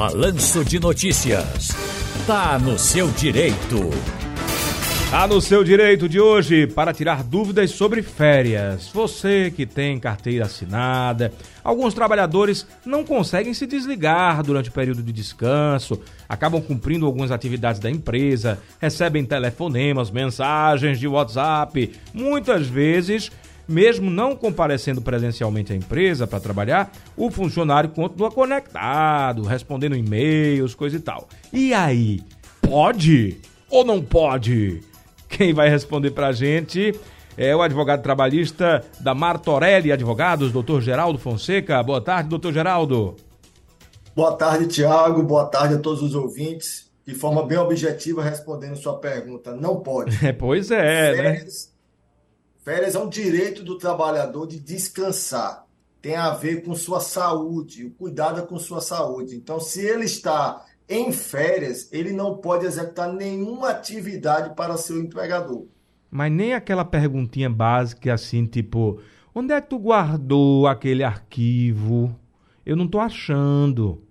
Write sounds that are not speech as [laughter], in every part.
Balanço de Notícias. Tá no seu direito. Tá no seu direito de hoje para tirar dúvidas sobre férias. Você que tem carteira assinada, alguns trabalhadores não conseguem se desligar durante o período de descanso, acabam cumprindo algumas atividades da empresa, recebem telefonemas, mensagens de WhatsApp, muitas vezes mesmo não comparecendo presencialmente à empresa para trabalhar, o funcionário continua conectado, respondendo e-mails, coisa e tal. E aí, pode ou não pode? Quem vai responder para a gente é o advogado trabalhista da Martorelli Advogados, doutor Geraldo Fonseca. Boa tarde, doutor Geraldo. Boa tarde, Tiago. Boa tarde a todos os ouvintes. De forma bem objetiva, respondendo sua pergunta, não pode. [laughs] É, pois é, né? férias, né? Férias é um direito do trabalhador de descansar. Tem a ver com sua saúde, o cuidado é com sua saúde. Então, se ele está em férias, ele não pode executar nenhuma atividade para seu empregador. Mas nem aquela perguntinha básica assim, tipo, onde é que tu guardou aquele arquivo? Eu não estou achando.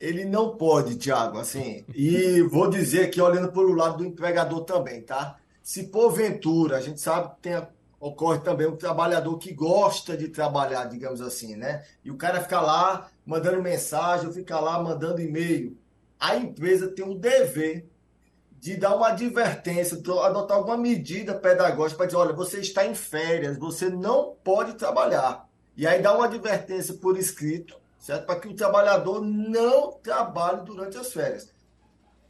Ele não pode, Tiago, assim. E vou dizer aqui, olhando pelo lado do empregador também, tá? Se porventura, a gente sabe que tem, ocorre também um trabalhador que gosta de trabalhar, digamos assim, né? E o cara fica lá mandando mensagem, ou fica lá mandando e-mail. A empresa tem um dever de dar uma advertência, adotar alguma medida pedagógica para dizer, olha, você está em férias, você não pode trabalhar. E aí dá uma advertência por escrito, certo? Para que o trabalhador não trabalhe durante as férias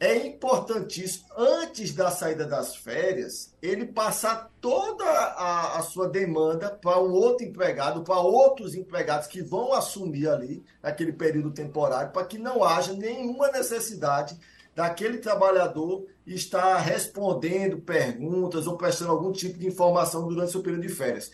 é importantíssimo, antes da saída das férias, ele passar toda a, a sua demanda para um outro empregado, para outros empregados que vão assumir ali, naquele período temporário, para que não haja nenhuma necessidade daquele trabalhador estar respondendo perguntas ou prestando algum tipo de informação durante seu período de férias.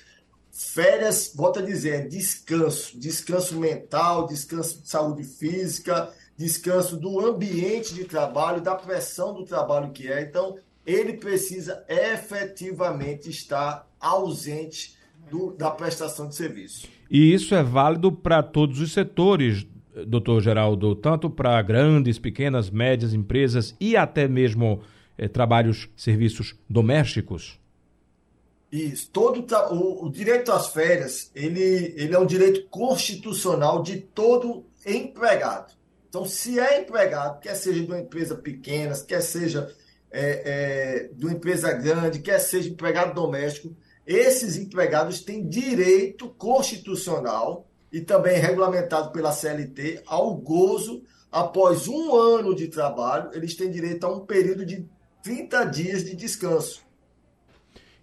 Férias, volta a dizer, é descanso, descanso mental, descanso de saúde física, descanso do ambiente de trabalho, da pressão do trabalho que é. Então, ele precisa efetivamente estar ausente do, da prestação de serviço. E isso é válido para todos os setores, doutor Geraldo, tanto para grandes, pequenas, médias empresas e até mesmo eh, trabalhos, serviços domésticos? Isso. Todo o, o, direito às férias, ele, ele é um direito constitucional de todo empregado. Então, se é empregado, quer seja de uma empresa pequena, quer seja é, é, de uma empresa grande, quer seja empregado doméstico, esses empregados têm direito constitucional e também regulamentado pela CLT ao gozo após um ano de trabalho, eles têm direito a um período de 30 dias de descanso.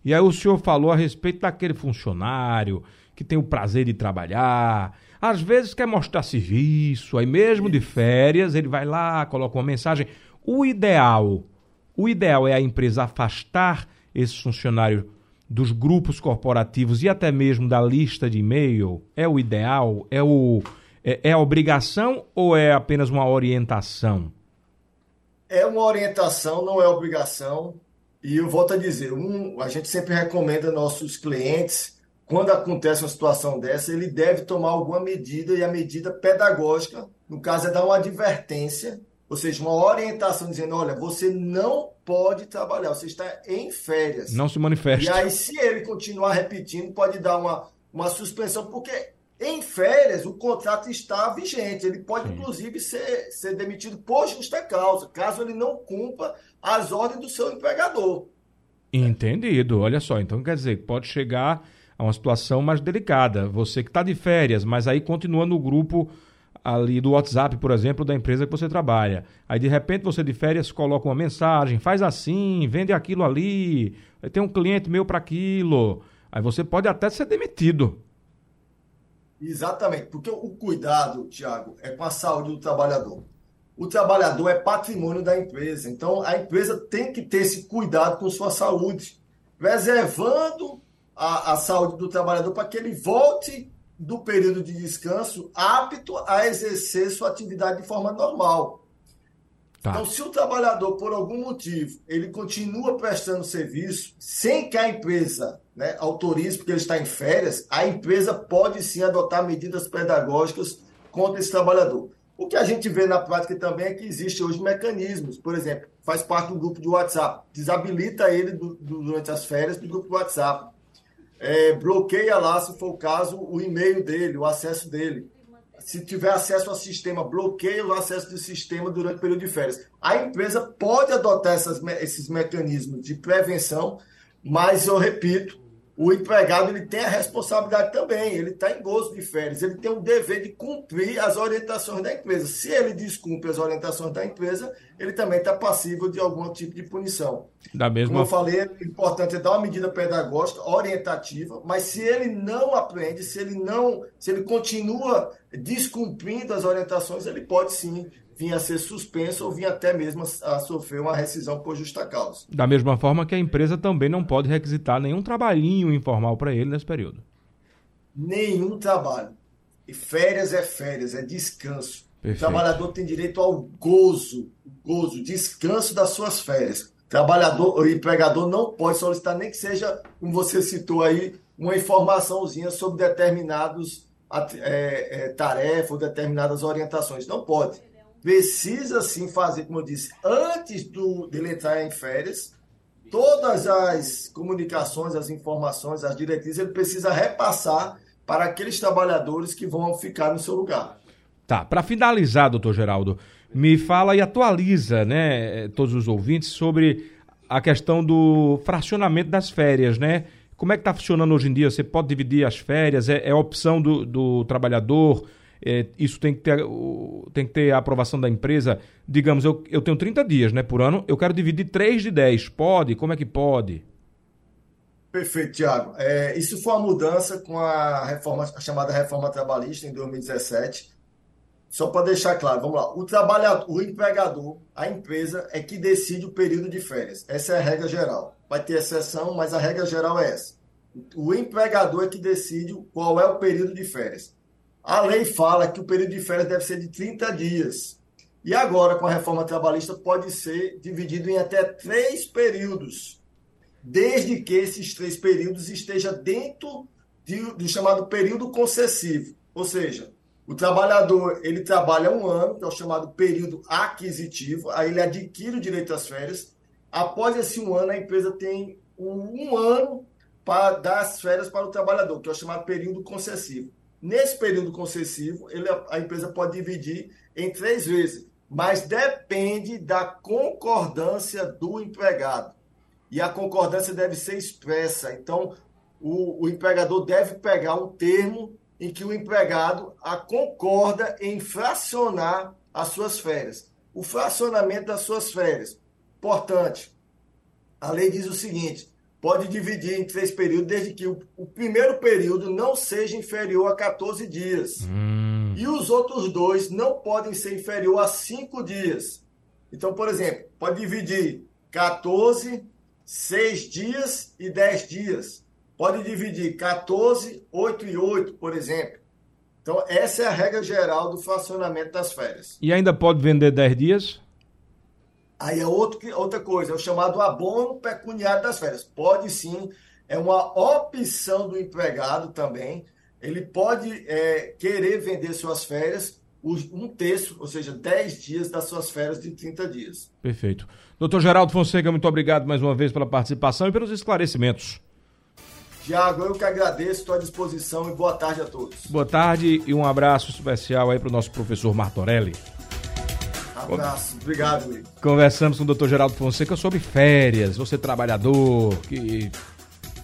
E aí o senhor falou a respeito daquele funcionário que tem o prazer de trabalhar, às vezes quer mostrar serviço, aí mesmo de férias, ele vai lá, coloca uma mensagem. O ideal, o ideal é a empresa afastar esse funcionário dos grupos corporativos e até mesmo da lista de e-mail? É o ideal? É, o, é, é a obrigação ou é apenas uma orientação? É uma orientação, não é obrigação. E eu volto a dizer, um, a gente sempre recomenda nossos clientes quando acontece uma situação dessa, ele deve tomar alguma medida, e a medida pedagógica, no caso, é dar uma advertência, ou seja, uma orientação dizendo: olha, você não pode trabalhar, você está em férias. Não se manifesta. E aí, se ele continuar repetindo, pode dar uma, uma suspensão, porque em férias o contrato está vigente. Ele pode, Sim. inclusive, ser, ser demitido por justa causa, caso ele não cumpra as ordens do seu empregador. Entendido. Olha só, então quer dizer, pode chegar a uma situação mais delicada. Você que está de férias, mas aí continua no grupo ali do WhatsApp, por exemplo, da empresa que você trabalha. Aí de repente você de férias coloca uma mensagem, faz assim, vende aquilo ali, tem um cliente meu para aquilo. Aí você pode até ser demitido. Exatamente, porque o cuidado, Tiago, é com a saúde do trabalhador. O trabalhador é patrimônio da empresa, então a empresa tem que ter esse cuidado com sua saúde, preservando a, a saúde do trabalhador para que ele volte do período de descanso apto a exercer sua atividade de forma normal. Tá. Então, se o trabalhador, por algum motivo, ele continua prestando serviço sem que a empresa né, porque ele está em férias, a empresa pode sim adotar medidas pedagógicas contra esse trabalhador. O que a gente vê na prática também é que existe hoje mecanismos, por exemplo, faz parte do grupo de WhatsApp, desabilita ele do, do, durante as férias do grupo de WhatsApp, é, bloqueia lá, se for o caso, o e-mail dele, o acesso dele. Se tiver acesso ao sistema, bloqueia o acesso do sistema durante o período de férias. A empresa pode adotar essas, esses mecanismos de prevenção, mas eu repito, o empregado ele tem a responsabilidade também, ele está em gozo de férias, ele tem o dever de cumprir as orientações da empresa. Se ele descumpre as orientações da empresa, ele também está passível de algum tipo de punição. Da mesma... Como eu falei, o importante é dar uma medida pedagógica, orientativa, mas se ele não aprende, se ele não, se ele continua descumprindo as orientações, ele pode sim vinha a ser suspenso ou vinha até mesmo a sofrer uma rescisão por justa causa. Da mesma forma que a empresa também não pode requisitar nenhum trabalhinho informal para ele nesse período. Nenhum trabalho. E férias é férias, é descanso. Perfeito. O trabalhador tem direito ao gozo, gozo, descanso das suas férias. O trabalhador, o empregador não pode solicitar nem que seja, como você citou aí, uma informaçãozinha sobre determinados é, é, tarefas ou determinadas orientações. Não pode precisa sim fazer, como eu disse, antes do, dele entrar em férias, todas as comunicações, as informações, as diretrizes, ele precisa repassar para aqueles trabalhadores que vão ficar no seu lugar. Tá, para finalizar, doutor Geraldo, me fala e atualiza, né, todos os ouvintes sobre a questão do fracionamento das férias, né? Como é que está funcionando hoje em dia? Você pode dividir as férias? É, é opção do, do trabalhador? É, isso tem que, ter, tem que ter a aprovação da empresa. Digamos, eu, eu tenho 30 dias né, por ano, eu quero dividir 3 de 10. Pode? Como é que pode? Perfeito, Tiago. É, isso foi uma mudança com a reforma a chamada reforma trabalhista em 2017. Só para deixar claro, vamos lá. O trabalhador, o empregador, a empresa é que decide o período de férias. Essa é a regra geral. Vai ter exceção, mas a regra geral é essa. O empregador é que decide qual é o período de férias. A lei fala que o período de férias deve ser de 30 dias. E agora, com a reforma trabalhista, pode ser dividido em até três períodos, desde que esses três períodos estejam dentro de, do chamado período concessivo. Ou seja, o trabalhador ele trabalha um ano, que é o chamado período aquisitivo, aí ele adquire o direito às férias. Após esse um ano, a empresa tem um, ano para dar as férias para o trabalhador, que é o chamado período concessivo. Nesse período concessivo, ele, a empresa pode dividir em três vezes, mas depende da concordância do empregado. E a concordância deve ser expressa. Então, o, o empregador deve pegar um termo em que o empregado a concorda em fracionar as suas férias. O fracionamento das suas férias. Importante. A lei diz o seguinte: pode dividir em três períodos, desde que o, o primeiro período não seja inferior a 14 dias. Hum. E os outros dois não podem ser inferior a 5 dias. Então, por exemplo, pode dividir 14, 6 dias e 10 dias. Pode dividir 14, 8 e 8, por exemplo. Então, essa é a regra geral do fracionamento das férias. E ainda pode vender 10 dias? Aí é outro, outra coisa, é o chamado abono pecuniário das férias. Pode sim, é uma opção do empregado também. Ele pode é, querer vender suas férias um terço, ou seja, 10 dias das suas férias de 30 dias. Perfeito. Doutor Geraldo Fonseca, muito obrigado mais uma vez pela participação e pelos esclarecimentos. Tiago, eu que agradeço, estou à disposição e boa tarde a todos. Boa tarde e um abraço especial aí para o nosso professor Martorelli. Abraço, obrigado. Conversamos com o Dr. Geraldo Fonseca sobre férias. Você trabalhador que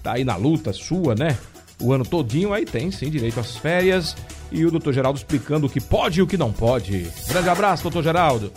tá aí na luta sua, né? O ano todinho aí tem sim direito às férias e o Dr. Geraldo explicando o que pode e o que não pode. Grande abraço, Dr. Geraldo.